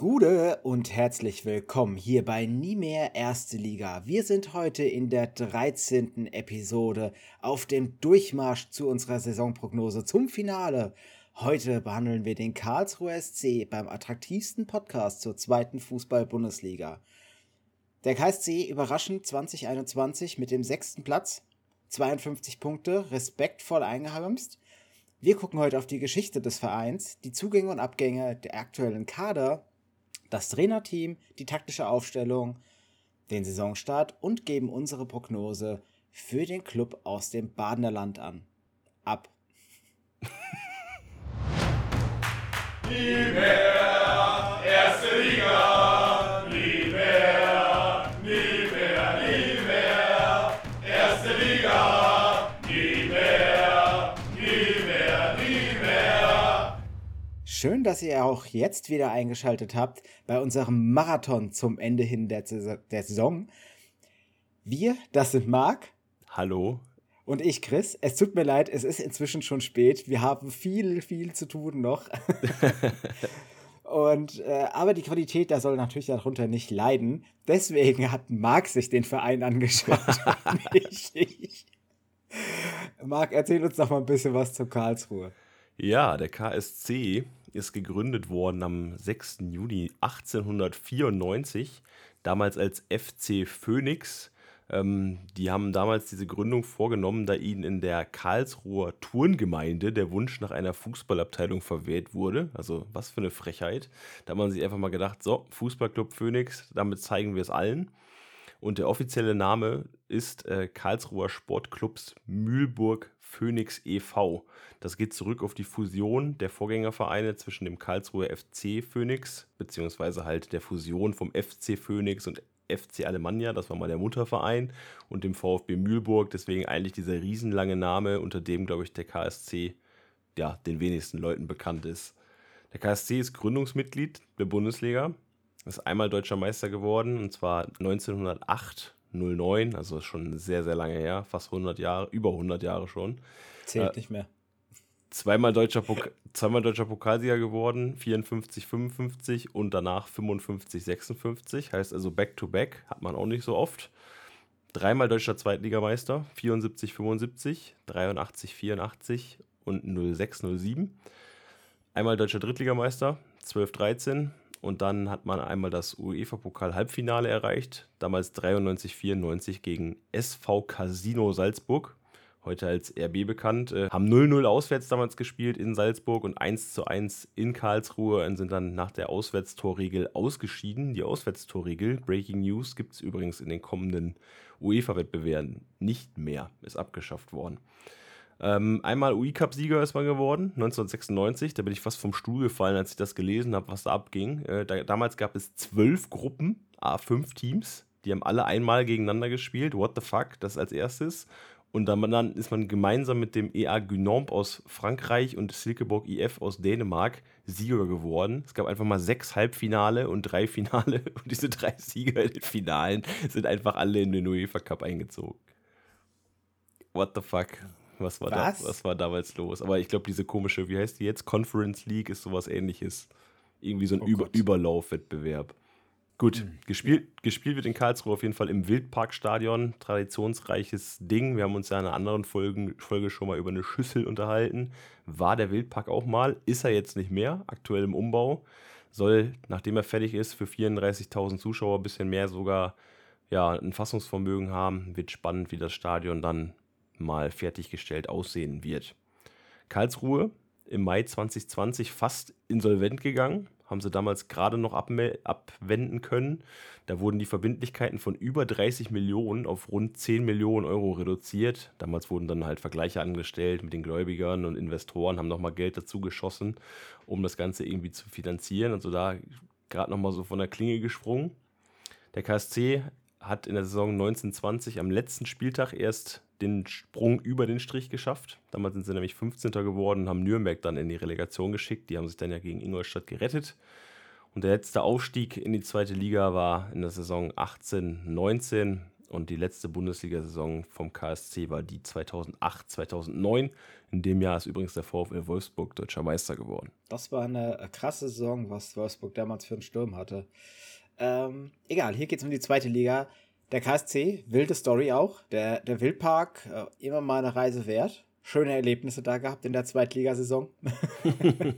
Gude und herzlich willkommen hier bei Nie mehr Erste Liga. Wir sind heute in der 13. Episode auf dem Durchmarsch zu unserer Saisonprognose zum Finale. Heute behandeln wir den Karlsruher SC beim attraktivsten Podcast zur zweiten Fußball-Bundesliga. Der KSC überraschend 2021 mit dem sechsten Platz, 52 Punkte, respektvoll eingeheimst. Wir gucken heute auf die Geschichte des Vereins, die Zugänge und Abgänge der aktuellen Kader das Trainerteam, die taktische Aufstellung, den Saisonstart und geben unsere Prognose für den Club aus dem Badener Land an. Ab. Nie mehr erste Liga, Schön, dass ihr auch jetzt wieder eingeschaltet habt bei unserem Marathon zum Ende hin der, der Saison. Wir, das sind Marc. Hallo. Und ich, Chris. Es tut mir leid, es ist inzwischen schon spät. Wir haben viel, viel zu tun noch. Und, äh, aber die Qualität, da soll natürlich darunter nicht leiden. Deswegen hat Marc sich den Verein angeschaut. nicht ich. Marc, erzähl uns doch mal ein bisschen was zu Karlsruhe. Ja, der KSC ist gegründet worden am 6. Juni 1894, damals als FC Phoenix. Ähm, die haben damals diese Gründung vorgenommen, da ihnen in der Karlsruher Turngemeinde der Wunsch nach einer Fußballabteilung verwehrt wurde. Also was für eine Frechheit. Da hat man sich einfach mal gedacht, so, Fußballclub Phoenix, damit zeigen wir es allen. Und der offizielle Name ist äh, Karlsruher Sportclubs Mühlburg Phoenix e.V. Das geht zurück auf die Fusion der Vorgängervereine zwischen dem Karlsruher FC Phoenix, beziehungsweise halt der Fusion vom FC Phoenix und FC Alemannia, das war mal der Mutterverein, und dem VfB Mühlburg. Deswegen eigentlich dieser riesenlange Name, unter dem, glaube ich, der KSC ja, den wenigsten Leuten bekannt ist. Der KSC ist Gründungsmitglied der Bundesliga, ist einmal deutscher Meister geworden, und zwar 1908 09, also schon sehr, sehr lange her, fast 100 Jahre, über 100 Jahre schon. Zählt äh, nicht mehr. Zweimal deutscher, Pok zweimal deutscher Pokalsieger geworden, 54, 55 und danach 55, 56. Heißt also Back-to-Back, -back, hat man auch nicht so oft. Dreimal deutscher Zweitligameister, 74, 75, 83, 84 und 06, 07. Einmal deutscher Drittligameister, 12, 13 und dann hat man einmal das UEFA-Pokal-Halbfinale erreicht, damals 93-94 gegen SV Casino Salzburg, heute als RB bekannt. Äh, haben 0-0 auswärts damals gespielt in Salzburg und 1-1 in Karlsruhe und sind dann nach der Auswärtstorregel ausgeschieden. Die Auswärtstorregel, Breaking News, gibt es übrigens in den kommenden UEFA-Wettbewerben nicht mehr, ist abgeschafft worden. Ähm, einmal UI-Cup-Sieger ist man geworden, 1996. Da bin ich fast vom Stuhl gefallen, als ich das gelesen habe, was da abging. Äh, da, damals gab es zwölf Gruppen, A5 Teams. Die haben alle einmal gegeneinander gespielt. What the fuck? Das als erstes. Und dann, ist man gemeinsam mit dem EA Guinomp aus Frankreich und Silkeborg IF aus Dänemark Sieger geworden. Es gab einfach mal sechs Halbfinale und drei Finale. Und diese drei Sieger in den Finalen sind einfach alle in den UEFA Cup eingezogen. What the fuck? Was war, was? Da, was war damals los? Aber ich glaube, diese komische, wie heißt die jetzt? Conference League ist sowas ähnliches. Irgendwie so ein oh Über Überlaufwettbewerb. Gut, mhm. gespielt, gespielt wird in Karlsruhe auf jeden Fall im Wildparkstadion. Traditionsreiches Ding. Wir haben uns ja in einer anderen Folge, Folge schon mal über eine Schüssel unterhalten. War der Wildpark auch mal? Ist er jetzt nicht mehr, aktuell im Umbau. Soll, nachdem er fertig ist, für 34.000 Zuschauer ein bisschen mehr sogar ja, ein Fassungsvermögen haben. Wird spannend, wie das Stadion dann mal fertiggestellt aussehen wird. Karlsruhe im Mai 2020 fast insolvent gegangen, haben sie damals gerade noch abwenden können. Da wurden die Verbindlichkeiten von über 30 Millionen auf rund 10 Millionen Euro reduziert. Damals wurden dann halt Vergleiche angestellt mit den Gläubigern und Investoren, haben nochmal Geld dazu geschossen, um das Ganze irgendwie zu finanzieren. Also da gerade nochmal so von der Klinge gesprungen. Der KSC hat in der Saison 1920 am letzten Spieltag erst den Sprung über den Strich geschafft. Damals sind sie nämlich 15. geworden, haben Nürnberg dann in die Relegation geschickt. Die haben sich dann ja gegen Ingolstadt gerettet. Und der letzte Aufstieg in die zweite Liga war in der Saison 18-19. Und die letzte Bundesliga-Saison vom KSC war die 2008, 2009. In dem Jahr ist übrigens der VfL Wolfsburg deutscher Meister geworden. Das war eine krasse Saison, was Wolfsburg damals für einen Sturm hatte. Ähm, egal, hier geht es um die zweite Liga. Der KSC, wilde Story auch. Der, der Wildpark, äh, immer mal eine Reise wert. Schöne Erlebnisse da gehabt in der Zweitligasaison.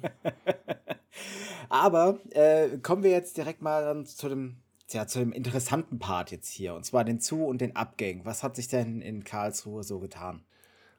Aber äh, kommen wir jetzt direkt mal dann zu dem ja, zu dem interessanten Part jetzt hier, und zwar den Zu- und den Abgängen. Was hat sich denn in Karlsruhe so getan?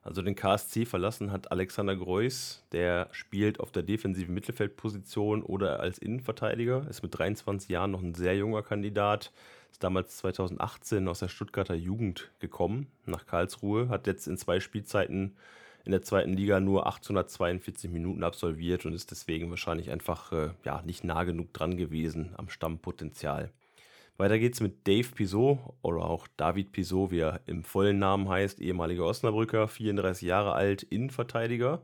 Also den KSC verlassen hat Alexander Greuß, der spielt auf der defensiven Mittelfeldposition oder als Innenverteidiger, ist mit 23 Jahren noch ein sehr junger Kandidat, ist damals 2018 aus der Stuttgarter Jugend gekommen nach Karlsruhe, hat jetzt in zwei Spielzeiten in der zweiten Liga nur 842 Minuten absolviert und ist deswegen wahrscheinlich einfach äh, ja, nicht nah genug dran gewesen am Stammpotenzial. Weiter geht's mit Dave Pisot oder auch David Pisot, wie er im vollen Namen heißt, ehemaliger Osnabrücker, 34 Jahre alt, Innenverteidiger.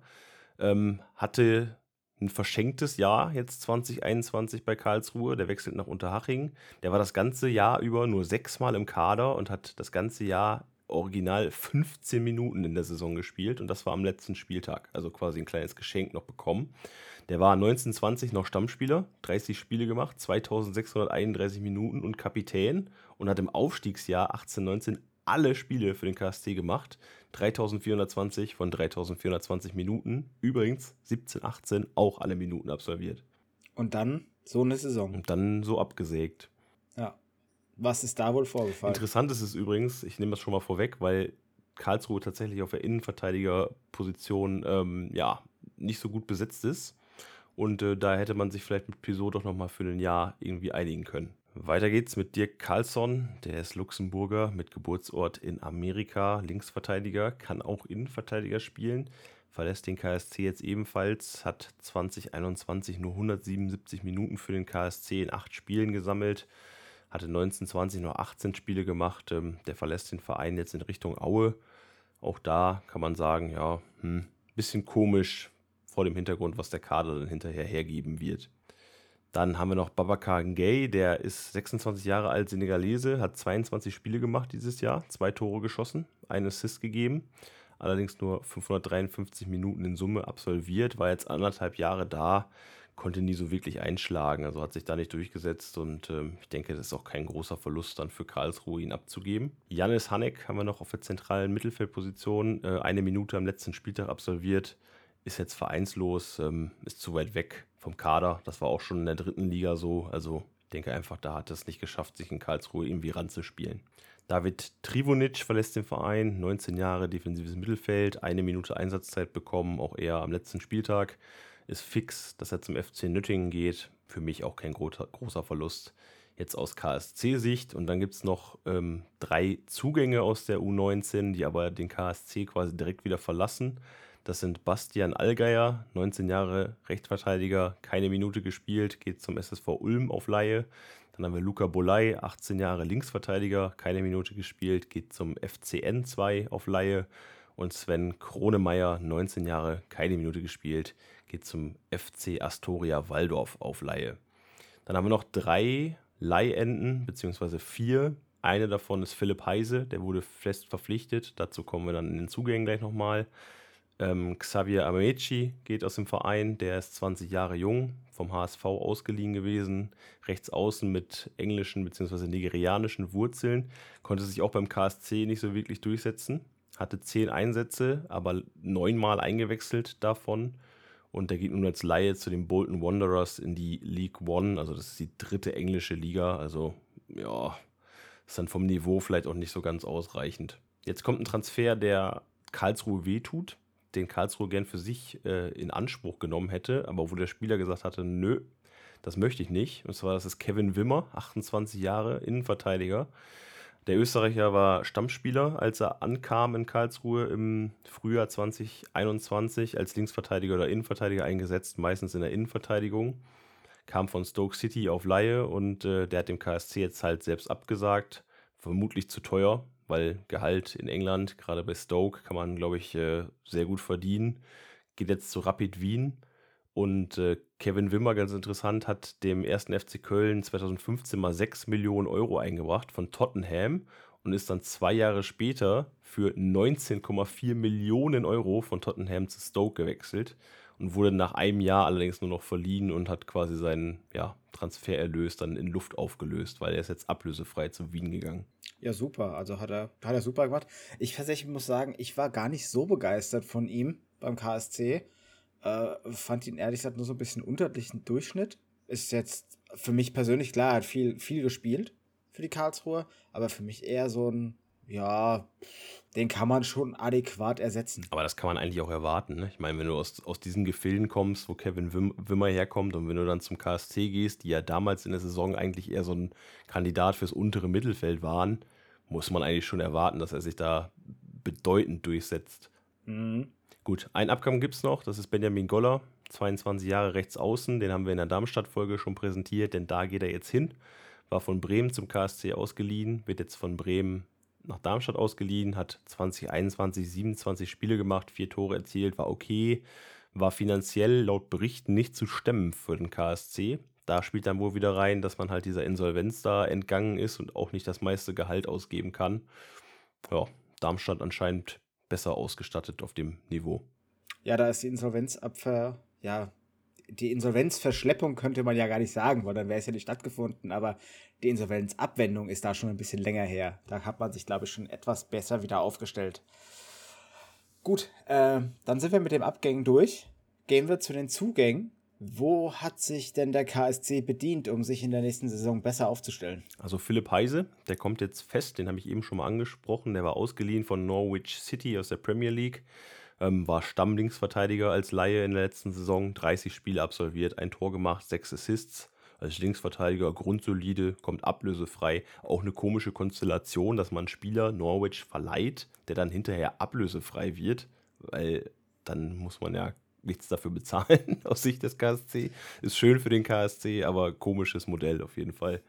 Ähm, hatte ein verschenktes Jahr jetzt 2021 bei Karlsruhe. Der wechselt nach Unterhaching. Der war das ganze Jahr über nur sechsmal im Kader und hat das ganze Jahr original 15 Minuten in der Saison gespielt und das war am letzten Spieltag. Also quasi ein kleines Geschenk noch bekommen. Der war 1920 noch Stammspieler, 30 Spiele gemacht, 2631 Minuten und Kapitän und hat im Aufstiegsjahr 1819 alle Spiele für den KSC gemacht. 3420 von 3420 Minuten. Übrigens 1718 auch alle Minuten absolviert. Und dann so eine Saison. Und dann so abgesägt. Ja. Was ist da wohl vorgefallen? Interessant ist es übrigens, ich nehme das schon mal vorweg, weil Karlsruhe tatsächlich auf der Innenverteidigerposition ähm, ja, nicht so gut besetzt ist. Und äh, da hätte man sich vielleicht mit Pisot doch nochmal für ein Jahr irgendwie einigen können. Weiter geht's mit Dirk Carlsson, der ist Luxemburger mit Geburtsort in Amerika, Linksverteidiger, kann auch Innenverteidiger spielen, verlässt den KSC jetzt ebenfalls, hat 2021 nur 177 Minuten für den KSC in acht Spielen gesammelt, hatte 1920 nur 18 Spiele gemacht, ähm, der verlässt den Verein jetzt in Richtung Aue. Auch da kann man sagen, ja, hm, bisschen komisch, vor dem Hintergrund, was der Kader dann hinterher hergeben wird. Dann haben wir noch Babacar Gay, der ist 26 Jahre alt, Senegalese, hat 22 Spiele gemacht dieses Jahr, zwei Tore geschossen, einen Assist gegeben, allerdings nur 553 Minuten in Summe absolviert, war jetzt anderthalb Jahre da, konnte nie so wirklich einschlagen, also hat sich da nicht durchgesetzt und äh, ich denke, das ist auch kein großer Verlust dann für Karlsruhe, ihn abzugeben. Janis Hanek haben wir noch auf der zentralen Mittelfeldposition, äh, eine Minute am letzten Spieltag absolviert, ist jetzt vereinslos, ähm, ist zu weit weg vom Kader. Das war auch schon in der dritten Liga so. Also ich denke einfach, da hat es nicht geschafft, sich in Karlsruhe irgendwie ranzuspielen. David Trivonic verlässt den Verein, 19 Jahre defensives Mittelfeld, eine Minute Einsatzzeit bekommen, auch eher am letzten Spieltag. Ist fix, dass er zum FC Nüttingen geht. Für mich auch kein großer Verlust. Jetzt aus KSC-Sicht. Und dann gibt es noch ähm, drei Zugänge aus der U19, die aber den KSC quasi direkt wieder verlassen. Das sind Bastian Allgeier, 19 Jahre Rechtsverteidiger, keine Minute gespielt, geht zum SSV Ulm auf Laie. Dann haben wir Luca Bolay, 18 Jahre Linksverteidiger, keine Minute gespielt, geht zum FCN 2 auf Laie. Und Sven Kronemeyer, 19 Jahre, keine Minute gespielt, geht zum FC Astoria Waldorf auf Laie. Dann haben wir noch drei Leihenden, beziehungsweise vier. Eine davon ist Philipp Heise, der wurde fest verpflichtet. Dazu kommen wir dann in den Zugängen gleich nochmal. Ähm, Xavier Amechi geht aus dem Verein, der ist 20 Jahre jung, vom HSV ausgeliehen gewesen, rechts außen mit englischen bzw. nigerianischen Wurzeln, konnte sich auch beim KSC nicht so wirklich durchsetzen, hatte zehn Einsätze, aber neunmal eingewechselt davon. Und der geht nun als Laie zu den Bolton Wanderers in die League One, also das ist die dritte englische Liga, also ja, ist dann vom Niveau vielleicht auch nicht so ganz ausreichend. Jetzt kommt ein Transfer, der Karlsruhe wehtut den Karlsruhe gern für sich äh, in Anspruch genommen hätte, aber wo der Spieler gesagt hatte, nö, das möchte ich nicht. Und zwar das ist Kevin Wimmer, 28 Jahre, Innenverteidiger. Der Österreicher war Stammspieler, als er ankam in Karlsruhe im Frühjahr 2021 als Linksverteidiger oder Innenverteidiger eingesetzt, meistens in der Innenverteidigung. Kam von Stoke City auf Laie und äh, der hat dem KSC jetzt halt selbst abgesagt. Vermutlich zu teuer weil Gehalt in England, gerade bei Stoke, kann man, glaube ich, äh, sehr gut verdienen. Geht jetzt zu Rapid Wien und äh, Kevin Wimmer, ganz interessant, hat dem ersten FC Köln 2015 mal 6 Millionen Euro eingebracht von Tottenham und ist dann zwei Jahre später für 19,4 Millionen Euro von Tottenham zu Stoke gewechselt und wurde nach einem Jahr allerdings nur noch verliehen und hat quasi seinen ja, Transfererlös dann in Luft aufgelöst, weil er ist jetzt ablösefrei zu Wien gegangen. Ja, super. Also hat er, hat er super gemacht. Ich tatsächlich muss sagen, ich war gar nicht so begeistert von ihm beim KSC. Äh, fand ihn ehrlich gesagt nur so ein bisschen unterlichen Durchschnitt. Ist jetzt für mich persönlich klar, er hat viel, viel gespielt für die Karlsruhe, aber für mich eher so ein, ja, den kann man schon adäquat ersetzen. Aber das kann man eigentlich auch erwarten. Ne? Ich meine, wenn du aus, aus diesen Gefilden kommst, wo Kevin Wim, Wimmer herkommt und wenn du dann zum KSC gehst, die ja damals in der Saison eigentlich eher so ein Kandidat fürs untere Mittelfeld waren, muss man eigentlich schon erwarten, dass er sich da bedeutend durchsetzt. Mhm. Gut, ein Abgang gibt es noch, das ist Benjamin Goller, 22 Jahre rechts außen, den haben wir in der Darmstadt-Folge schon präsentiert, denn da geht er jetzt hin. War von Bremen zum KSC ausgeliehen, wird jetzt von Bremen nach Darmstadt ausgeliehen, hat 2021 27 Spiele gemacht, vier Tore erzielt, war okay, war finanziell laut Berichten nicht zu stemmen für den KSC. Da spielt dann wohl wieder rein, dass man halt dieser Insolvenz da entgangen ist und auch nicht das meiste Gehalt ausgeben kann. Ja, Darmstadt anscheinend besser ausgestattet auf dem Niveau. Ja, da ist die Insolvenzabwehr, ja, die Insolvenzverschleppung könnte man ja gar nicht sagen, weil dann wäre es ja nicht stattgefunden, aber die Insolvenzabwendung ist da schon ein bisschen länger her. Da hat man sich, glaube ich, schon etwas besser wieder aufgestellt. Gut, äh, dann sind wir mit dem Abgängen durch. Gehen wir zu den Zugängen. Wo hat sich denn der KSC bedient, um sich in der nächsten Saison besser aufzustellen? Also Philipp Heise, der kommt jetzt fest, den habe ich eben schon mal angesprochen. Der war ausgeliehen von Norwich City aus der Premier League. Ähm, war Stammlinksverteidiger als Laie in der letzten Saison, 30 Spiele absolviert, ein Tor gemacht, sechs Assists. Als Linksverteidiger grundsolide, kommt ablösefrei. Auch eine komische Konstellation, dass man Spieler Norwich verleiht, der dann hinterher ablösefrei wird, weil dann muss man ja nichts dafür bezahlen aus Sicht des KSC. Ist schön für den KSC, aber komisches Modell auf jeden Fall.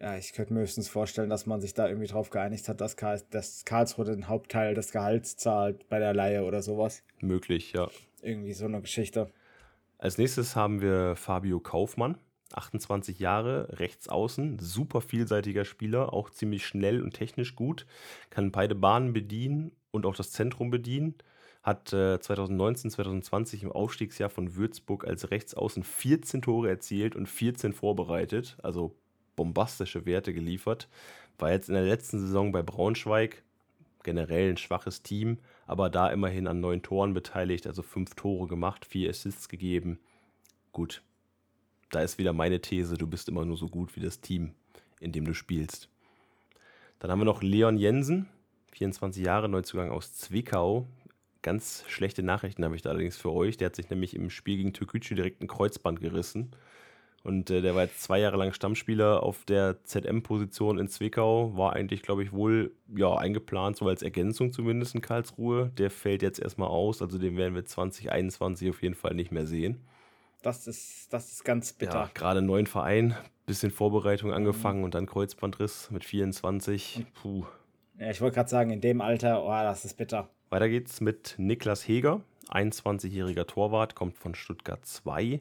Ja, ich könnte mir höchstens vorstellen, dass man sich da irgendwie drauf geeinigt hat, dass, Karl, dass Karlsruhe den Hauptteil des Gehalts zahlt bei der Leihe oder sowas. Möglich, ja. Irgendwie so eine Geschichte. Als nächstes haben wir Fabio Kaufmann. 28 Jahre, rechts außen, super vielseitiger Spieler, auch ziemlich schnell und technisch gut, kann beide Bahnen bedienen und auch das Zentrum bedienen. Hat äh, 2019, 2020 im Aufstiegsjahr von Würzburg als Rechtsaußen 14 Tore erzielt und 14 vorbereitet. Also bombastische Werte geliefert. War jetzt in der letzten Saison bei Braunschweig generell ein schwaches Team, aber da immerhin an neun Toren beteiligt, also fünf Tore gemacht, vier Assists gegeben. Gut, da ist wieder meine These, du bist immer nur so gut wie das Team, in dem du spielst. Dann haben wir noch Leon Jensen, 24 Jahre, Neuzugang aus Zwickau. Ganz schlechte Nachrichten habe ich da allerdings für euch. Der hat sich nämlich im Spiel gegen Türkgücü direkt ein Kreuzband gerissen. Und äh, der war jetzt zwei Jahre lang Stammspieler auf der ZM-Position in Zwickau. War eigentlich, glaube ich, wohl ja, eingeplant, so als Ergänzung zumindest in Karlsruhe. Der fällt jetzt erstmal aus, also den werden wir 2021 auf jeden Fall nicht mehr sehen. Das ist, das ist ganz bitter. Ja, gerade neuen Verein, bisschen Vorbereitung angefangen mhm. und dann Kreuzbandriss mit 24. Puh. Ja, ich wollte gerade sagen, in dem Alter, oh, das ist bitter. Weiter geht's mit Niklas Heger, 21-jähriger Torwart, kommt von Stuttgart 2.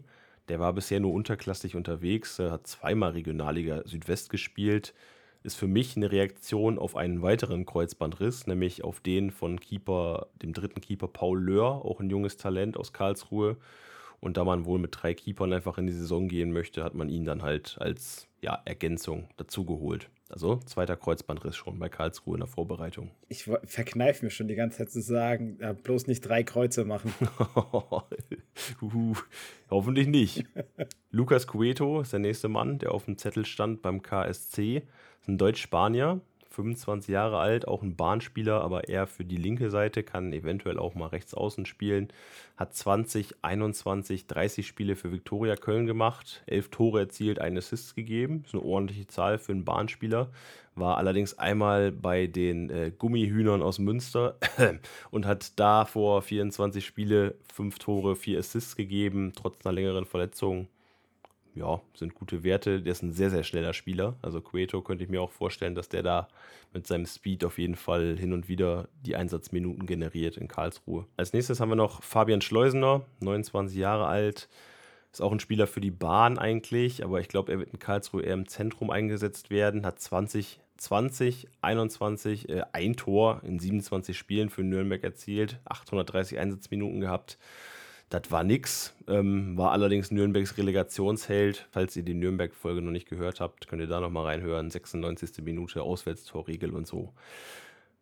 Der war bisher nur unterklassig unterwegs, hat zweimal Regionalliga Südwest gespielt. Ist für mich eine Reaktion auf einen weiteren Kreuzbandriss, nämlich auf den von Keeper, dem dritten Keeper Paul Löhr, auch ein junges Talent aus Karlsruhe. Und da man wohl mit drei Keepern einfach in die Saison gehen möchte, hat man ihn dann halt als ja, Ergänzung dazugeholt. Also zweiter Kreuzbandriss schon bei Karlsruhe in der Vorbereitung. Ich verkneife mir schon die ganze Zeit zu sagen, ja, bloß nicht drei Kreuze machen. uh, hoffentlich nicht. Lukas Cueto ist der nächste Mann, der auf dem Zettel stand beim KSC. Ist ein Deutsch-Spanier, 25 Jahre alt, auch ein Bahnspieler, aber eher für die linke Seite, kann eventuell auch mal rechts außen spielen. Hat 20, 21, 30 Spiele für Viktoria Köln gemacht, 11 Tore erzielt, einen Assist gegeben. Ist eine ordentliche Zahl für einen Bahnspieler. War allerdings einmal bei den äh, Gummihühnern aus Münster und hat da vor 24 Spiele 5 Tore, 4 Assists gegeben, trotz einer längeren Verletzung ja, sind gute Werte. Der ist ein sehr, sehr schneller Spieler. Also Cueto könnte ich mir auch vorstellen, dass der da mit seinem Speed auf jeden Fall hin und wieder die Einsatzminuten generiert in Karlsruhe. Als nächstes haben wir noch Fabian Schleusener, 29 Jahre alt. Ist auch ein Spieler für die Bahn eigentlich, aber ich glaube, er wird in Karlsruhe eher im Zentrum eingesetzt werden. Hat 20 20, 21, äh, ein Tor in 27 Spielen für Nürnberg erzielt, 830 Einsatzminuten gehabt. Das war nix, ähm, war allerdings Nürnbergs Relegationsheld. Falls ihr die Nürnberg-Folge noch nicht gehört habt, könnt ihr da nochmal reinhören. 96. Minute, Auswärtstorregel und so.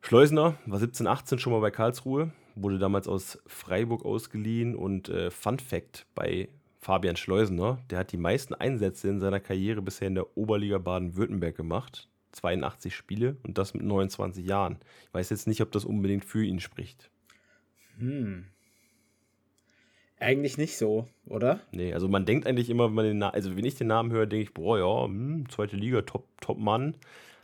Schleusener war 17, 18 schon mal bei Karlsruhe, wurde damals aus Freiburg ausgeliehen und äh, Fun Fact bei Fabian Schleusener, der hat die meisten Einsätze in seiner Karriere bisher in der Oberliga Baden-Württemberg gemacht. 82 Spiele und das mit 29 Jahren. Ich weiß jetzt nicht, ob das unbedingt für ihn spricht. Hm. Eigentlich nicht so, oder? Nee, also man denkt eigentlich immer, wenn man den Na also wenn ich den Namen höre, denke ich, boah, ja, hm, zweite Liga, top, top Mann.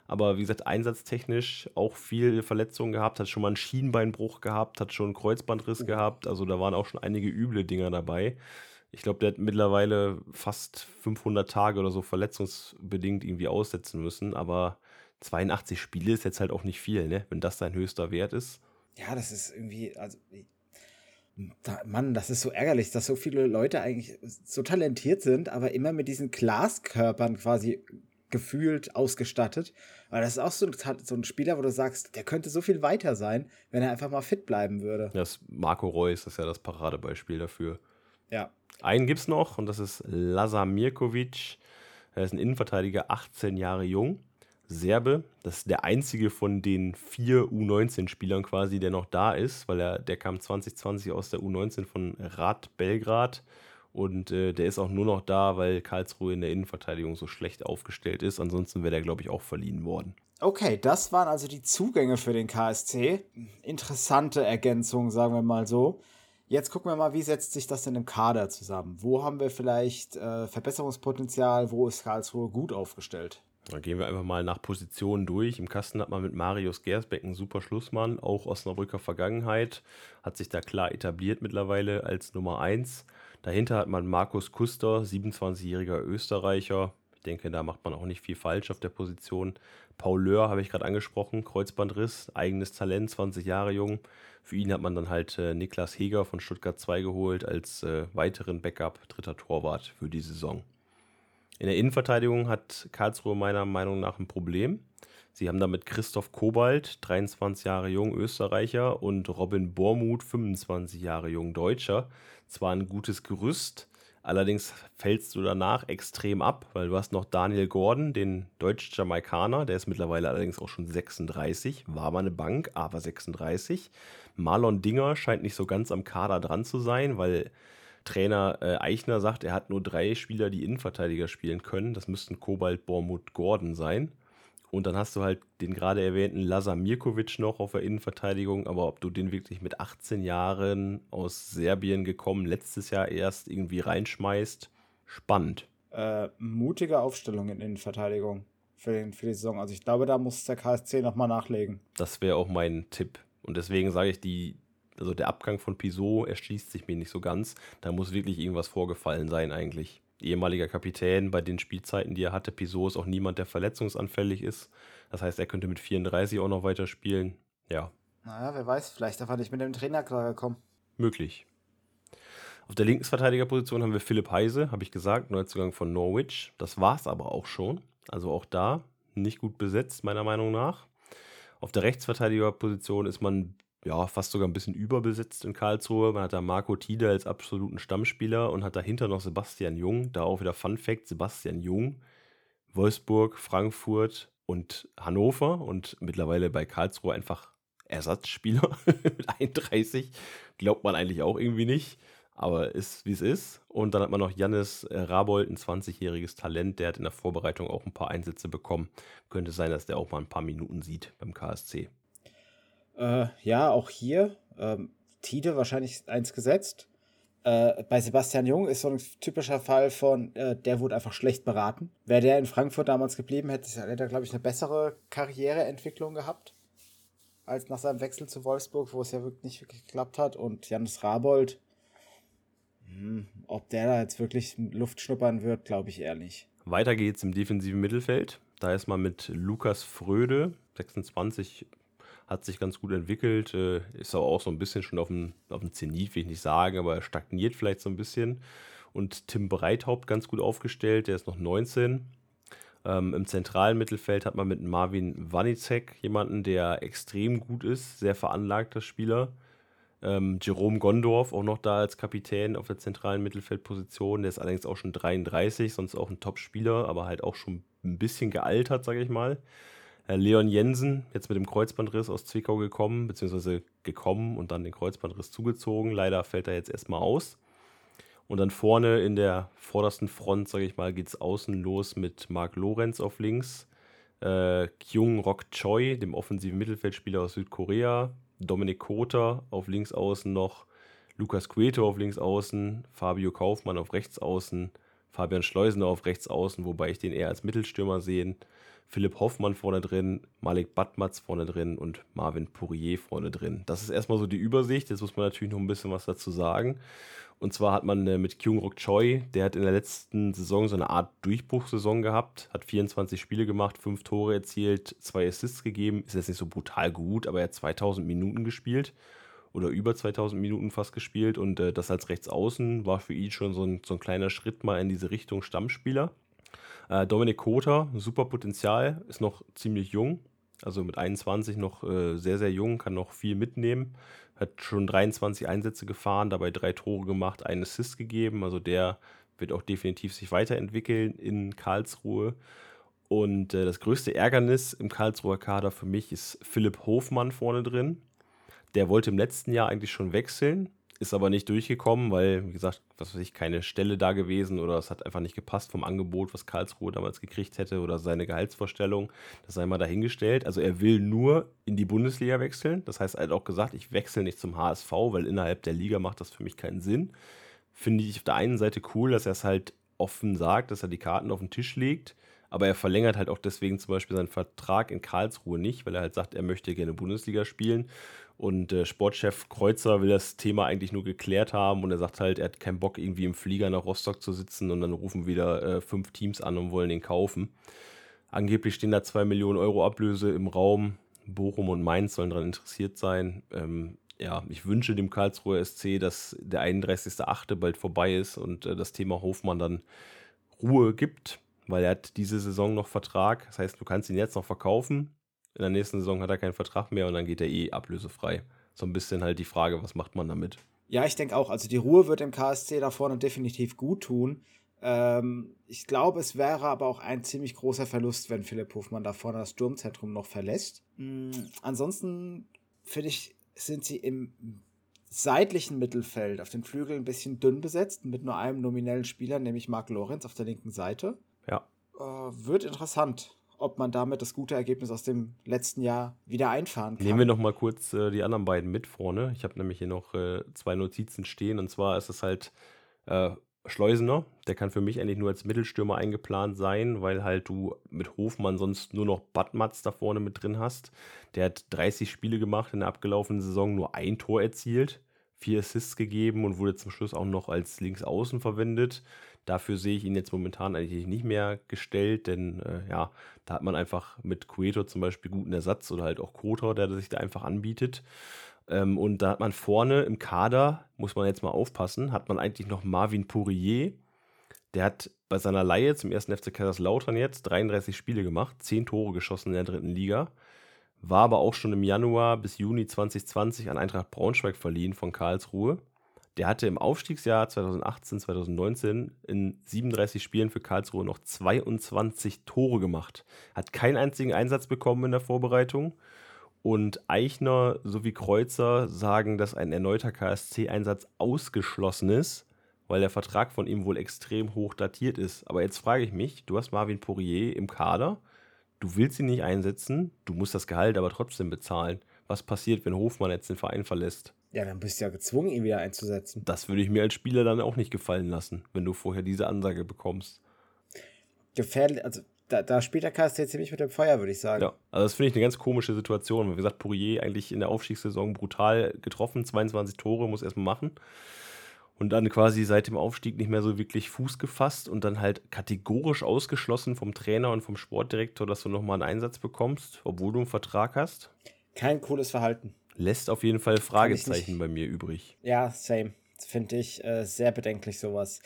Aber wie gesagt, einsatztechnisch auch viel Verletzungen gehabt, hat schon mal einen Schienbeinbruch gehabt, hat schon einen Kreuzbandriss oh. gehabt. Also da waren auch schon einige üble Dinger dabei. Ich glaube, der hat mittlerweile fast 500 Tage oder so verletzungsbedingt irgendwie aussetzen müssen. Aber 82 Spiele ist jetzt halt auch nicht viel, ne? wenn das sein höchster Wert ist. Ja, das ist irgendwie, also Mann, das ist so ärgerlich, dass so viele Leute eigentlich so talentiert sind, aber immer mit diesen Glaskörpern quasi gefühlt ausgestattet. Weil das ist auch so, so ein Spieler, wo du sagst, der könnte so viel weiter sein, wenn er einfach mal fit bleiben würde. Das Marco Reus ist ja das Paradebeispiel dafür. Ja. Einen gibt es noch und das ist Lazar Mirkovic. Er ist ein Innenverteidiger, 18 Jahre jung. Serbe. Das ist der einzige von den vier U19-Spielern quasi, der noch da ist, weil er, der kam 2020 aus der U19 von Rad Belgrad und äh, der ist auch nur noch da, weil Karlsruhe in der Innenverteidigung so schlecht aufgestellt ist. Ansonsten wäre der, glaube ich, auch verliehen worden. Okay, das waren also die Zugänge für den KSC. Interessante Ergänzung, sagen wir mal so. Jetzt gucken wir mal, wie setzt sich das denn im Kader zusammen? Wo haben wir vielleicht äh, Verbesserungspotenzial? Wo ist Karlsruhe gut aufgestellt? Dann gehen wir einfach mal nach Positionen durch. Im Kasten hat man mit Marius Gersbeck einen super Schlussmann, auch Osnabrücker Vergangenheit, hat sich da klar etabliert mittlerweile als Nummer 1. Dahinter hat man Markus Kuster, 27-jähriger Österreicher. Ich denke, da macht man auch nicht viel falsch auf der Position. Paul Löhr habe ich gerade angesprochen, Kreuzbandriss, eigenes Talent, 20 Jahre jung. Für ihn hat man dann halt äh, Niklas Heger von Stuttgart 2 geholt als äh, weiteren Backup, dritter Torwart für die Saison. In der Innenverteidigung hat Karlsruhe meiner Meinung nach ein Problem. Sie haben damit Christoph Kobalt, 23 Jahre jung, Österreicher, und Robin Bormuth, 25 Jahre jung, Deutscher. Zwar ein gutes Gerüst, allerdings fällst du danach extrem ab, weil du hast noch Daniel Gordon, den Deutsch-Jamaikaner, der ist mittlerweile allerdings auch schon 36, war mal eine Bank, aber 36. Marlon Dinger scheint nicht so ganz am Kader dran zu sein, weil Trainer äh, Eichner sagt, er hat nur drei Spieler, die Innenverteidiger spielen können. Das müssten Kobalt, Bormut, Gordon sein. Und dann hast du halt den gerade erwähnten Lazar Mirkovic noch auf der Innenverteidigung. Aber ob du den wirklich mit 18 Jahren aus Serbien gekommen, letztes Jahr erst irgendwie reinschmeißt, spannend. Äh, mutige Aufstellung in Innenverteidigung für, den, für die Saison. Also ich glaube, da muss der KSC nochmal nachlegen. Das wäre auch mein Tipp. Und deswegen sage ich, die, also der Abgang von Pisot erschließt sich mir nicht so ganz. Da muss wirklich irgendwas vorgefallen sein eigentlich. Ehemaliger Kapitän bei den Spielzeiten, die er hatte. Pisot ist auch niemand, der verletzungsanfällig ist. Das heißt, er könnte mit 34 auch noch weiterspielen. Ja. Naja, wer weiß, vielleicht einfach nicht mit dem Trainer klargekommen. Möglich. Auf der Linksverteidigerposition haben wir Philipp Heise, habe ich gesagt, Neuzugang von Norwich. Das war es aber auch schon. Also auch da nicht gut besetzt, meiner Meinung nach. Auf der Rechtsverteidigerposition ist man ja, fast sogar ein bisschen überbesetzt in Karlsruhe. Man hat da Marco Tiede als absoluten Stammspieler und hat dahinter noch Sebastian Jung. Da auch wieder Fun Fact: Sebastian Jung, Wolfsburg, Frankfurt und Hannover und mittlerweile bei Karlsruhe einfach Ersatzspieler mit 31. Glaubt man eigentlich auch irgendwie nicht, aber ist wie es ist. Und dann hat man noch Jannis äh, Rabold, ein 20-jähriges Talent, der hat in der Vorbereitung auch ein paar Einsätze bekommen. Könnte sein, dass der auch mal ein paar Minuten sieht beim KSC. Äh, ja, auch hier. Ähm, Tide wahrscheinlich eins gesetzt. Äh, bei Sebastian Jung ist so ein typischer Fall von, äh, der wurde einfach schlecht beraten. Wäre der in Frankfurt damals geblieben, hätte, hätte er, glaube ich, eine bessere Karriereentwicklung gehabt, als nach seinem Wechsel zu Wolfsburg, wo es ja wirklich nicht wirklich geklappt hat. Und Janis Rabold, hm, ob der da jetzt wirklich Luft schnuppern wird, glaube ich eher nicht. Weiter geht's im defensiven Mittelfeld. Da ist man mit Lukas Fröde, 26, hat sich ganz gut entwickelt, äh, ist aber auch so ein bisschen schon auf dem, auf dem Zenit, will ich nicht sagen, aber stagniert vielleicht so ein bisschen. Und Tim Breithaupt ganz gut aufgestellt, der ist noch 19. Ähm, Im zentralen Mittelfeld hat man mit Marvin Wanicek jemanden, der extrem gut ist, sehr veranlagter Spieler. Ähm, Jerome Gondorf auch noch da als Kapitän auf der zentralen Mittelfeldposition. Der ist allerdings auch schon 33, sonst auch ein Top-Spieler, aber halt auch schon ein bisschen gealtert, sage ich mal. Äh, Leon Jensen, jetzt mit dem Kreuzbandriss aus Zwickau gekommen, beziehungsweise gekommen und dann den Kreuzbandriss zugezogen. Leider fällt er jetzt erstmal aus. Und dann vorne in der vordersten Front, sage ich mal, geht es außen los mit Marc Lorenz auf links, äh, Kyung Rok Choi, dem offensiven Mittelfeldspieler aus Südkorea, Dominik Kota auf links außen noch, Lukas Cueto auf links außen, Fabio Kaufmann auf rechts außen, Fabian Schleusener auf rechts außen, wobei ich den eher als Mittelstürmer sehe. Philipp Hoffmann vorne drin, Malik Batmatz vorne drin und Marvin Pourier vorne drin. Das ist erstmal so die Übersicht. Jetzt muss man natürlich noch ein bisschen was dazu sagen. Und zwar hat man äh, mit Kyung-Rok Choi, der hat in der letzten Saison so eine Art Durchbruchssaison gehabt, hat 24 Spiele gemacht, 5 Tore erzielt, 2 Assists gegeben. Ist jetzt nicht so brutal gut, aber er hat 2000 Minuten gespielt oder über 2000 Minuten fast gespielt und äh, das als Rechtsaußen war für ihn schon so ein, so ein kleiner Schritt mal in diese Richtung Stammspieler. Äh, Dominik Kota, super Potenzial, ist noch ziemlich jung, also mit 21 noch äh, sehr, sehr jung, kann noch viel mitnehmen. Hat schon 23 Einsätze gefahren, dabei drei Tore gemacht, einen Assist gegeben. Also der wird auch definitiv sich weiterentwickeln in Karlsruhe. Und äh, das größte Ärgernis im Karlsruher Kader für mich ist Philipp Hofmann vorne drin. Der wollte im letzten Jahr eigentlich schon wechseln, ist aber nicht durchgekommen, weil, wie gesagt, was weiß ich, keine Stelle da gewesen oder es hat einfach nicht gepasst vom Angebot, was Karlsruhe damals gekriegt hätte oder seine Gehaltsvorstellung. Das sei mal dahingestellt. Also er will nur in die Bundesliga wechseln. Das heißt, er hat auch gesagt, ich wechsle nicht zum HSV, weil innerhalb der Liga macht das für mich keinen Sinn. Finde ich auf der einen Seite cool, dass er es halt offen sagt, dass er die Karten auf den Tisch legt. Aber er verlängert halt auch deswegen zum Beispiel seinen Vertrag in Karlsruhe nicht, weil er halt sagt, er möchte gerne Bundesliga spielen. Und äh, Sportchef Kreuzer will das Thema eigentlich nur geklärt haben und er sagt halt, er hat keinen Bock, irgendwie im Flieger nach Rostock zu sitzen und dann rufen wieder äh, fünf Teams an und wollen ihn kaufen. Angeblich stehen da zwei Millionen Euro Ablöse im Raum. Bochum und Mainz sollen daran interessiert sein. Ähm, ja, ich wünsche dem Karlsruher SC, dass der 31.8. bald vorbei ist und äh, das Thema Hofmann dann Ruhe gibt, weil er hat diese Saison noch Vertrag. Das heißt, du kannst ihn jetzt noch verkaufen, in der nächsten Saison hat er keinen Vertrag mehr und dann geht er eh ablösefrei. So ein bisschen halt die Frage, was macht man damit? Ja, ich denke auch. Also die Ruhe wird dem KSC da vorne definitiv gut tun. Ähm, ich glaube, es wäre aber auch ein ziemlich großer Verlust, wenn Philipp Hofmann da vorne das Sturmzentrum noch verlässt. Mhm. Ansonsten finde ich, sind sie im seitlichen Mittelfeld auf den Flügeln ein bisschen dünn besetzt, mit nur einem nominellen Spieler, nämlich Marc Lorenz auf der linken Seite. Ja. Äh, wird interessant ob man damit das gute Ergebnis aus dem letzten Jahr wieder einfahren kann. Nehmen wir noch mal kurz äh, die anderen beiden mit vorne. Ich habe nämlich hier noch äh, zwei Notizen stehen und zwar ist es halt äh, Schleusener. Der kann für mich eigentlich nur als Mittelstürmer eingeplant sein, weil halt du mit Hofmann sonst nur noch Badmatz da vorne mit drin hast. Der hat 30 Spiele gemacht in der abgelaufenen Saison, nur ein Tor erzielt, vier Assists gegeben und wurde zum Schluss auch noch als Linksaußen verwendet. Dafür sehe ich ihn jetzt momentan eigentlich nicht mehr gestellt, denn äh, ja, da hat man einfach mit Cueto zum Beispiel guten Ersatz oder halt auch Kotor, der sich da einfach anbietet. Ähm, und da hat man vorne im Kader, muss man jetzt mal aufpassen, hat man eigentlich noch Marvin Pourier. Der hat bei seiner Laie zum ersten FC Kaiserslautern jetzt 33 Spiele gemacht, 10 Tore geschossen in der dritten Liga. War aber auch schon im Januar bis Juni 2020 an Eintracht Braunschweig verliehen von Karlsruhe. Der hatte im Aufstiegsjahr 2018, 2019 in 37 Spielen für Karlsruhe noch 22 Tore gemacht. Hat keinen einzigen Einsatz bekommen in der Vorbereitung. Und Eichner sowie Kreuzer sagen, dass ein erneuter KSC-Einsatz ausgeschlossen ist, weil der Vertrag von ihm wohl extrem hoch datiert ist. Aber jetzt frage ich mich, du hast Marvin Poirier im Kader, du willst ihn nicht einsetzen, du musst das Gehalt aber trotzdem bezahlen. Was passiert, wenn Hofmann jetzt den Verein verlässt? Ja, dann bist du ja gezwungen, ihn wieder einzusetzen. Das würde ich mir als Spieler dann auch nicht gefallen lassen, wenn du vorher diese Ansage bekommst. Gefährlich, also da, da spielt der KSC ziemlich mit dem Feuer, würde ich sagen. Ja, also das finde ich eine ganz komische Situation. Wie gesagt, Pourier eigentlich in der Aufstiegssaison brutal getroffen, 22 Tore, muss erstmal machen. Und dann quasi seit dem Aufstieg nicht mehr so wirklich Fuß gefasst und dann halt kategorisch ausgeschlossen vom Trainer und vom Sportdirektor, dass du nochmal einen Einsatz bekommst, obwohl du einen Vertrag hast. Kein cooles Verhalten lässt auf jeden Fall Fragezeichen bei mir übrig. Ja, same. Finde ich äh, sehr bedenklich, sowas.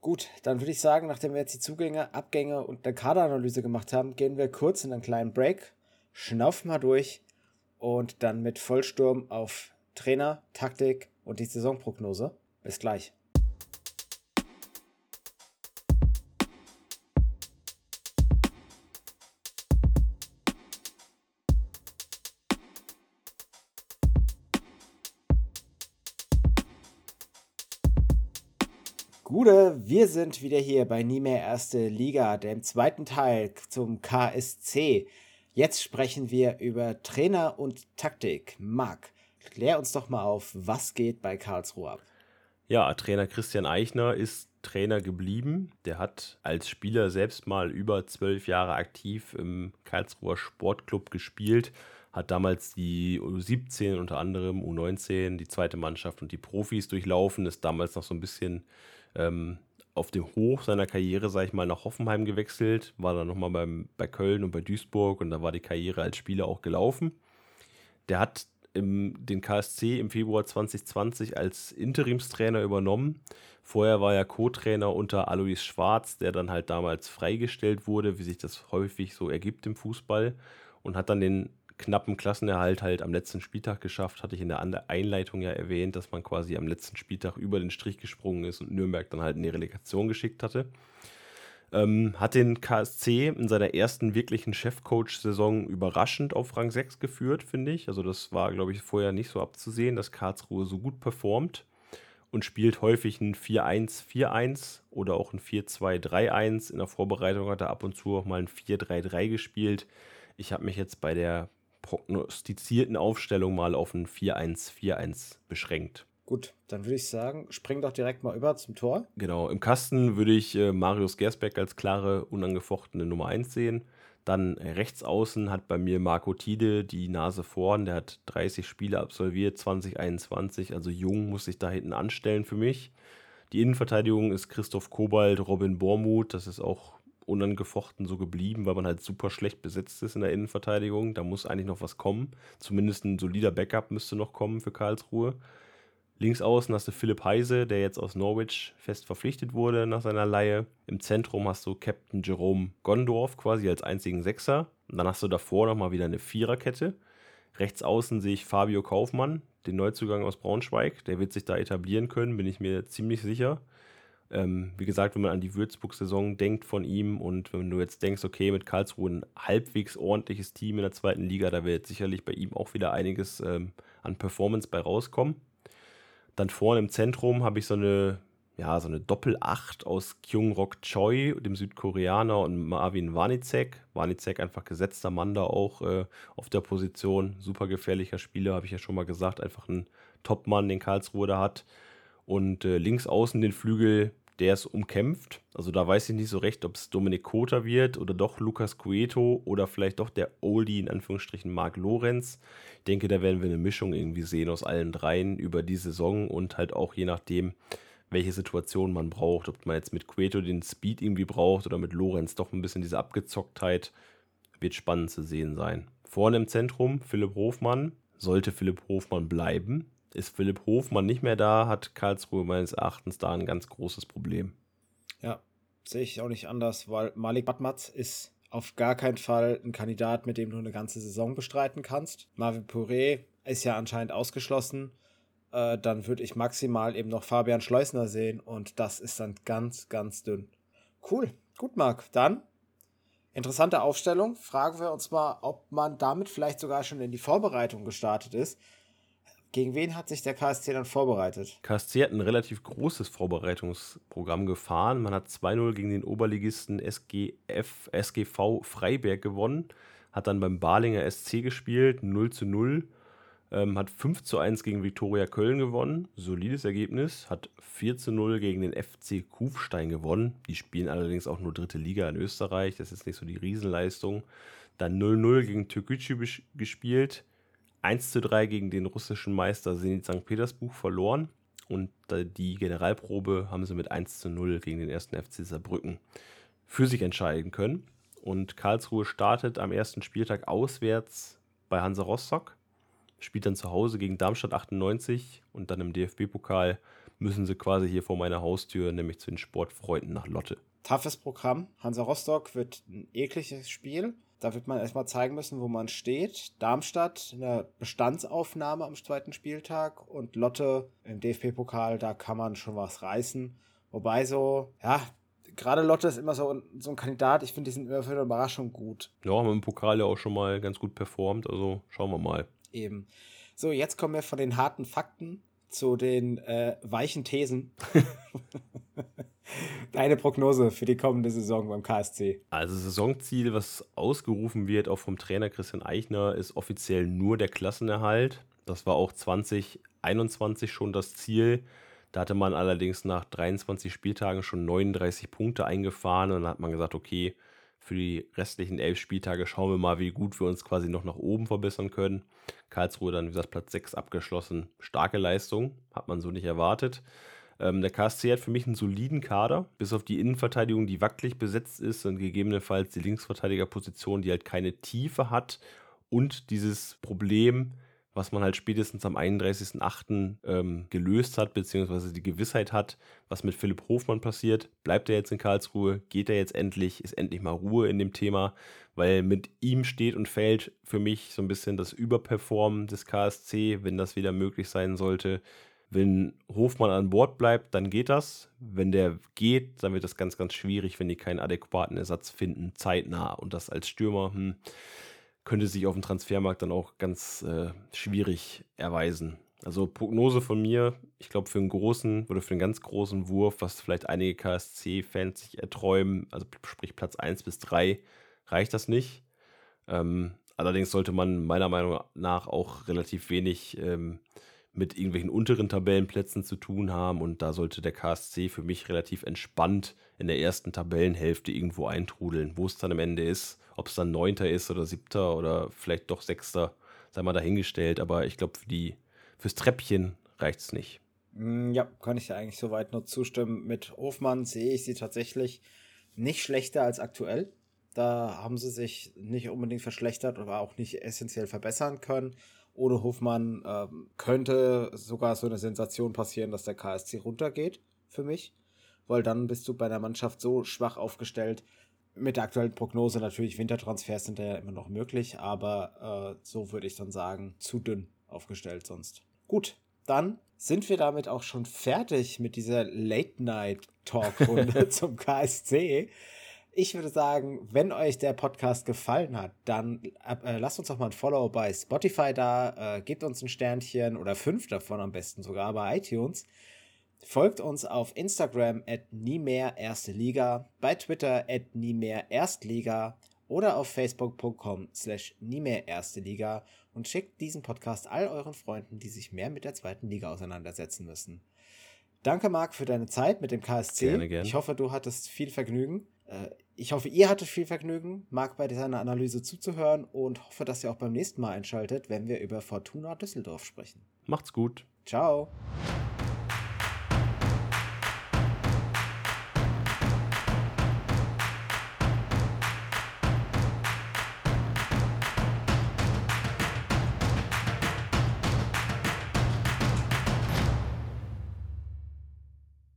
Gut, dann würde ich sagen, nachdem wir jetzt die Zugänge, Abgänge und eine Kaderanalyse gemacht haben, gehen wir kurz in einen kleinen Break, schnaufen mal durch und dann mit Vollsturm auf Trainer, Taktik und die Saisonprognose. Bis gleich. Gude, wir sind wieder hier bei Nie mehr Erste Liga, dem zweiten Teil zum KSC. Jetzt sprechen wir über Trainer und Taktik. Marc, klär uns doch mal auf, was geht bei Karlsruhe ab. Ja, Trainer Christian Eichner ist Trainer geblieben. Der hat als Spieler selbst mal über zwölf Jahre aktiv im Karlsruher Sportclub gespielt, hat damals die U17 unter anderem, U19, die zweite Mannschaft und die Profis durchlaufen, ist damals noch so ein bisschen ähm, auf dem Hoch seiner Karriere, sage ich mal, nach Hoffenheim gewechselt, war dann nochmal bei Köln und bei Duisburg und da war die Karriere als Spieler auch gelaufen. Der hat im, den KSC im Februar 2020 als Interimstrainer übernommen. Vorher war er Co-Trainer unter Alois Schwarz, der dann halt damals freigestellt wurde, wie sich das häufig so ergibt im Fußball und hat dann den knappen Klassenerhalt halt am letzten Spieltag geschafft. Hatte ich in der Einleitung ja erwähnt, dass man quasi am letzten Spieltag über den Strich gesprungen ist und Nürnberg dann halt in die Relegation geschickt hatte. Ähm, hat den KSC in seiner ersten wirklichen Chefcoach-Saison überraschend auf Rang 6 geführt, finde ich. Also das war, glaube ich, vorher nicht so abzusehen, dass Karlsruhe so gut performt und spielt häufig ein 4-1-4-1 oder auch ein 4-2-3-1. In der Vorbereitung hat er ab und zu auch mal ein 4-3-3 gespielt. Ich habe mich jetzt bei der prognostizierten Aufstellung mal auf ein 4-1-4-1 beschränkt. Gut, dann würde ich sagen, spring doch direkt mal über zum Tor. Genau, im Kasten würde ich äh, Marius Gersbeck als klare, unangefochtene Nummer 1 sehen. Dann äh, rechts außen hat bei mir Marco Tide die Nase vorn. Der hat 30 Spiele absolviert, 2021, also jung, muss sich da hinten anstellen für mich. Die Innenverteidigung ist Christoph Kobalt, Robin Bormuth. Das ist auch unangefochten so geblieben, weil man halt super schlecht besetzt ist in der Innenverteidigung. Da muss eigentlich noch was kommen. Zumindest ein solider Backup müsste noch kommen für Karlsruhe. Links außen hast du Philipp Heise, der jetzt aus Norwich fest verpflichtet wurde nach seiner Laie. Im Zentrum hast du Captain Jerome Gondorf quasi als einzigen Sechser. Und dann hast du davor nochmal wieder eine Viererkette. Rechts außen sehe ich Fabio Kaufmann, den Neuzugang aus Braunschweig. Der wird sich da etablieren können, bin ich mir ziemlich sicher. Ähm, wie gesagt, wenn man an die Würzburg-Saison denkt von ihm und wenn du jetzt denkst, okay, mit Karlsruhe ein halbwegs ordentliches Team in der zweiten Liga, da wird sicherlich bei ihm auch wieder einiges ähm, an Performance bei rauskommen. Dann vorne im Zentrum habe ich so eine, ja, so eine Doppel-Acht aus Kyung Rok Choi, dem Südkoreaner, und Marvin Warnicek. Warnicek einfach gesetzter Mann da auch äh, auf der Position. Super gefährlicher Spieler, habe ich ja schon mal gesagt. Einfach ein Top-Mann, den Karlsruhe da hat. Und äh, links außen den Flügel, der ist umkämpft. Also da weiß ich nicht so recht, ob es Dominik Kota wird oder doch Lukas Cueto oder vielleicht doch der Oldie in Anführungsstrichen Marc Lorenz. Ich denke, da werden wir eine Mischung irgendwie sehen aus allen dreien über die Saison und halt auch je nachdem, welche Situation man braucht. Ob man jetzt mit Cueto den Speed irgendwie braucht oder mit Lorenz doch ein bisschen diese Abgezocktheit, wird spannend zu sehen sein. Vorne im Zentrum Philipp Hofmann. Sollte Philipp Hofmann bleiben, ist Philipp Hofmann nicht mehr da, hat Karlsruhe meines Erachtens da ein ganz großes Problem. Ja, sehe ich auch nicht anders, weil Malik Batmatz ist auf gar keinen Fall ein Kandidat, mit dem du eine ganze Saison bestreiten kannst. Marvin Puré ist ja anscheinend ausgeschlossen. Äh, dann würde ich maximal eben noch Fabian Schleusner sehen und das ist dann ganz, ganz dünn. Cool, gut, Marc. Dann interessante Aufstellung. Fragen wir uns mal, ob man damit vielleicht sogar schon in die Vorbereitung gestartet ist. Gegen wen hat sich der KSC dann vorbereitet? KSC hat ein relativ großes Vorbereitungsprogramm gefahren. Man hat 2-0 gegen den Oberligisten SGF, SGV Freiberg gewonnen, hat dann beim Balinger SC gespielt, 0 zu 0. Ähm, hat 5 zu 1 gegen Viktoria Köln gewonnen, solides Ergebnis, hat 4 zu 0 gegen den FC Kufstein gewonnen. Die spielen allerdings auch nur dritte Liga in Österreich, das ist nicht so die Riesenleistung. Dann 0-0 gegen Türkgücü gespielt, 1 zu 3 gegen den russischen Meister Zenit St. Petersburg verloren und die Generalprobe haben sie mit 1 zu 0 gegen den ersten FC Saarbrücken für sich entscheiden können. Und Karlsruhe startet am ersten Spieltag auswärts bei Hansa Rostock, spielt dann zu Hause gegen Darmstadt 98 und dann im DFB-Pokal müssen sie quasi hier vor meiner Haustür, nämlich zu den Sportfreunden nach Lotte. Toughes Programm. Hansa Rostock wird ein ekliges Spiel. Da wird man erstmal zeigen müssen, wo man steht. Darmstadt eine Bestandsaufnahme am zweiten Spieltag und Lotte im DFB-Pokal, da kann man schon was reißen. Wobei so, ja, gerade Lotte ist immer so, so ein Kandidat. Ich finde, die sind immer für eine Überraschung gut. Ja, haben wir im Pokal ja auch schon mal ganz gut performt. Also schauen wir mal. Eben. So, jetzt kommen wir von den harten Fakten zu den äh, weichen Thesen. Deine Prognose für die kommende Saison beim KSC? Also Saisonziel, was ausgerufen wird, auch vom Trainer Christian Eichner, ist offiziell nur der Klassenerhalt. Das war auch 2021 schon das Ziel. Da hatte man allerdings nach 23 Spieltagen schon 39 Punkte eingefahren und dann hat man gesagt, okay, für die restlichen elf Spieltage schauen wir mal, wie gut wir uns quasi noch nach oben verbessern können. Karlsruhe dann, wie gesagt, Platz 6 abgeschlossen. Starke Leistung, hat man so nicht erwartet. Ähm, der KSC hat für mich einen soliden Kader, bis auf die Innenverteidigung, die wackelig besetzt ist und gegebenenfalls die Linksverteidigerposition, die halt keine Tiefe hat und dieses Problem, was man halt spätestens am 31.08. Ähm, gelöst hat, beziehungsweise die Gewissheit hat, was mit Philipp Hofmann passiert. Bleibt er jetzt in Karlsruhe? Geht er jetzt endlich? Ist endlich mal Ruhe in dem Thema? Weil mit ihm steht und fällt für mich so ein bisschen das Überperformen des KSC, wenn das wieder möglich sein sollte. Wenn Hofmann an Bord bleibt, dann geht das. Wenn der geht, dann wird das ganz, ganz schwierig, wenn die keinen adäquaten Ersatz finden, zeitnah. Und das als Stürmer, hm, könnte sich auf dem Transfermarkt dann auch ganz äh, schwierig erweisen. Also Prognose von mir, ich glaube für einen großen oder für einen ganz großen Wurf, was vielleicht einige KSC-Fans sich erträumen, also sprich Platz 1 bis 3, reicht das nicht. Ähm, allerdings sollte man meiner Meinung nach auch relativ wenig ähm, mit irgendwelchen unteren Tabellenplätzen zu tun haben und da sollte der KSC für mich relativ entspannt in der ersten Tabellenhälfte irgendwo eintrudeln. Wo es dann am Ende ist, ob es dann Neunter ist oder Siebter oder vielleicht doch Sechster, sei mal dahingestellt. Aber ich glaube, für fürs Treppchen reicht es nicht. Mm, ja, kann ich ja eigentlich soweit nur zustimmen. Mit Hofmann sehe ich sie tatsächlich nicht schlechter als aktuell. Da haben sie sich nicht unbedingt verschlechtert oder auch nicht essentiell verbessern können. Ohne Hofmann ähm, könnte sogar so eine Sensation passieren, dass der KSC runtergeht, für mich. Weil dann bist du bei der Mannschaft so schwach aufgestellt, mit der aktuellen Prognose natürlich Wintertransfers sind ja immer noch möglich, aber äh, so würde ich dann sagen, zu dünn aufgestellt sonst. Gut, dann sind wir damit auch schon fertig mit dieser Late-Night-Talk-Runde zum KSC. Ich würde sagen, wenn euch der Podcast gefallen hat, dann äh, lasst uns doch mal ein Follow bei Spotify da, äh, gebt uns ein Sternchen oder fünf davon am besten sogar bei iTunes. Folgt uns auf Instagram at nie mehr erste Liga, bei Twitter at nie mehr Erstliga oder auf facebook.com slash nie mehr erste Liga und schickt diesen Podcast all euren Freunden, die sich mehr mit der zweiten Liga auseinandersetzen müssen. Danke, Marc, für deine Zeit mit dem KSC. Gerne, gerne. Ich hoffe, du hattest viel Vergnügen. Äh, ich hoffe, ihr hattet viel Vergnügen, Marc bei seiner Analyse zuzuhören und hoffe, dass ihr auch beim nächsten Mal einschaltet, wenn wir über Fortuna Düsseldorf sprechen. Macht's gut. Ciao.